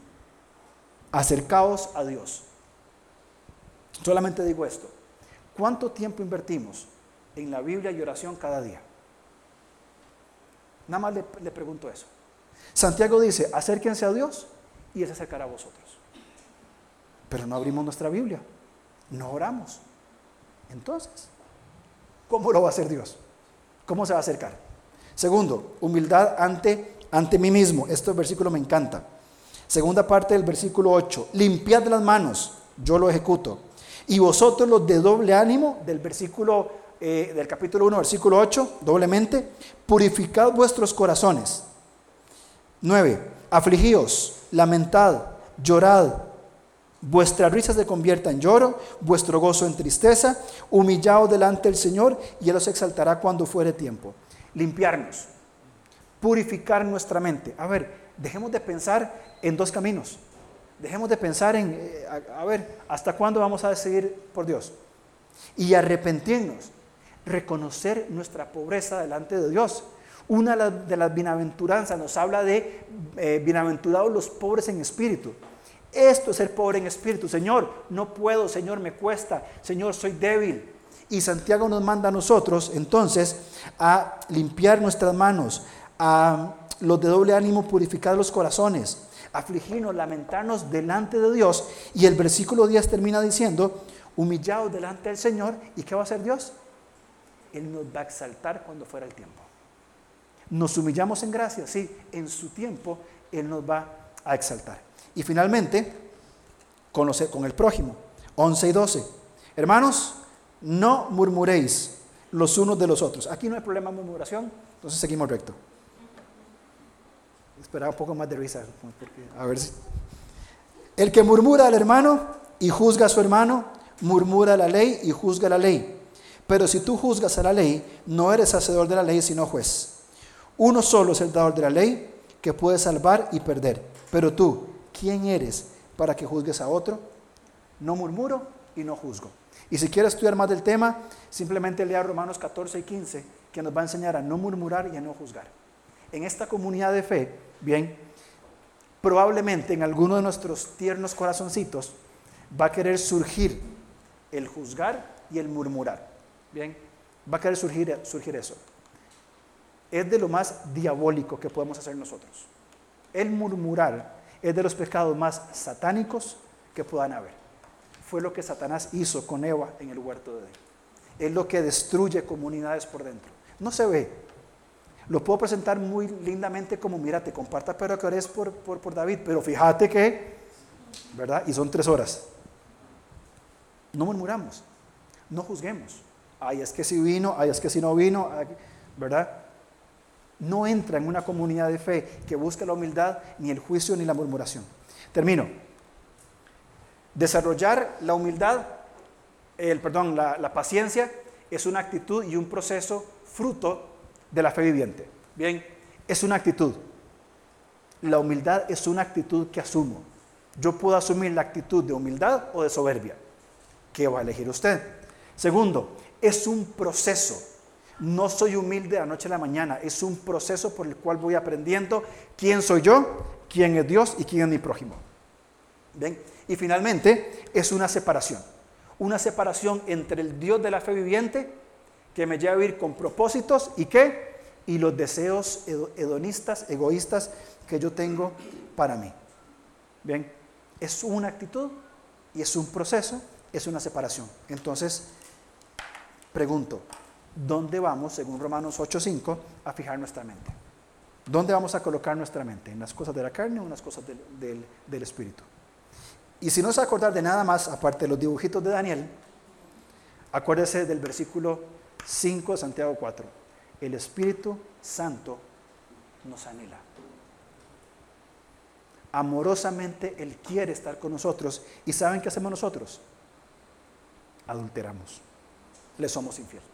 Acercaos a Dios. Solamente digo esto. ¿Cuánto tiempo invertimos en la Biblia y oración cada día? Nada más le, pregunto eso. Santiago dice, acérquense a Dios y Él se acercará a vosotros. Pero no abrimos nuestra Biblia, no oramos. Entonces, ¿cómo lo va a hacer Dios? ¿Cómo se va a acercar? Segundo, humildad ante ante mí mismo. Este versículo me encanta. Segunda parte del versículo 8. Limpiad las manos, yo lo ejecuto. Y vosotros los de doble ánimo, del versículo eh, del capítulo 1, versículo 8, doblemente, purificad vuestros corazones. 9. Afligíos, lamentad, llorad. Vuestra risa se convierta en lloro, vuestro gozo en tristeza. Humillaos delante del Señor y Él os exaltará cuando fuere tiempo. Limpiarnos, purificar nuestra mente. A ver, dejemos de pensar en dos caminos. Dejemos de pensar en, eh, a, ver, ¿hasta cuándo vamos a decidir por Dios? Y arrepentirnos, reconocer nuestra pobreza delante de Dios. Una de las bienaventuranzas nos habla de eh, bienaventurados los pobres en espíritu. Esto es ser pobre en espíritu. Señor, no puedo, Señor, me cuesta. Señor, soy débil. Y Santiago nos manda a nosotros entonces a limpiar nuestras manos, a los de doble ánimo purificar los corazones, afligirnos, lamentarnos delante de Dios. Y el versículo 10 termina diciendo, humillados delante del Señor. ¿Y qué va a hacer Dios? Él nos va a exaltar cuando fuera el tiempo. Nos humillamos en gracia, sí, en su tiempo Él nos va a exaltar. Y finalmente, conocer con el prójimo, 11 y 12. Hermanos, no murmuréis los unos de los otros. Aquí no hay problema de murmuración, entonces seguimos recto. Esperaba un poco más de risa. a ver si. El que murmura al hermano y juzga a su hermano, murmura la ley y juzga la ley. Pero si tú juzgas a la ley, no eres hacedor de la ley, sino juez. Uno solo es el dador de la ley que puede salvar y perder. Pero tú, ¿quién eres para que juzgues a otro? No murmuro y no juzgo. Y si quieres estudiar más del tema, simplemente lea Romanos 14 y 15, que nos va a enseñar a no murmurar y a no juzgar. En esta comunidad de fe, bien, probablemente en alguno de nuestros tiernos corazoncitos va a querer surgir el juzgar y el murmurar. Bien, va a querer surgir, surgir eso. Es de lo más diabólico que podemos hacer nosotros. El murmurar es de los pecados más satánicos que puedan haber. Fue lo que Satanás hizo con Eva en el huerto de Edén. Es lo que destruye comunidades por dentro. No se ve. Lo puedo presentar muy lindamente como, mira, te comparta, pero que por, por, por David, pero fíjate que, ¿verdad? Y son tres horas. No murmuramos, no juzguemos. Ay, es que si vino, ay, es que si no vino, ¿verdad? No entra en una comunidad de fe que busca la humildad, ni el juicio, ni la murmuración. Termino. Desarrollar la humildad, el, perdón, la, la paciencia es una actitud y un proceso fruto de la fe viviente. Bien, es una actitud. La humildad es una actitud que asumo. Yo puedo asumir la actitud de humildad o de soberbia. ¿Qué va a elegir usted? Segundo, es un proceso. No soy humilde de la noche a la mañana, es un proceso por el cual voy aprendiendo quién soy yo, quién es Dios y quién es mi prójimo. ¿Bien? Y finalmente es una separación. Una separación entre el Dios de la fe viviente, que me lleva a vivir con propósitos y qué? Y los deseos hedonistas, egoístas que yo tengo para mí. Bien, es una actitud y es un proceso, es una separación. Entonces, Pregunto, ¿dónde vamos, según Romanos 8:5, a fijar nuestra mente? ¿Dónde vamos a colocar nuestra mente? ¿En las cosas de la carne o en las cosas del, del espíritu? Y si no se acordar de nada más, aparte de los dibujitos de Daniel, acuérdese del versículo 5 de Santiago 4. El Espíritu Santo nos anhela. Amorosamente Él quiere estar con nosotros. ¿Y saben qué hacemos nosotros? Adulteramos le somos infieles.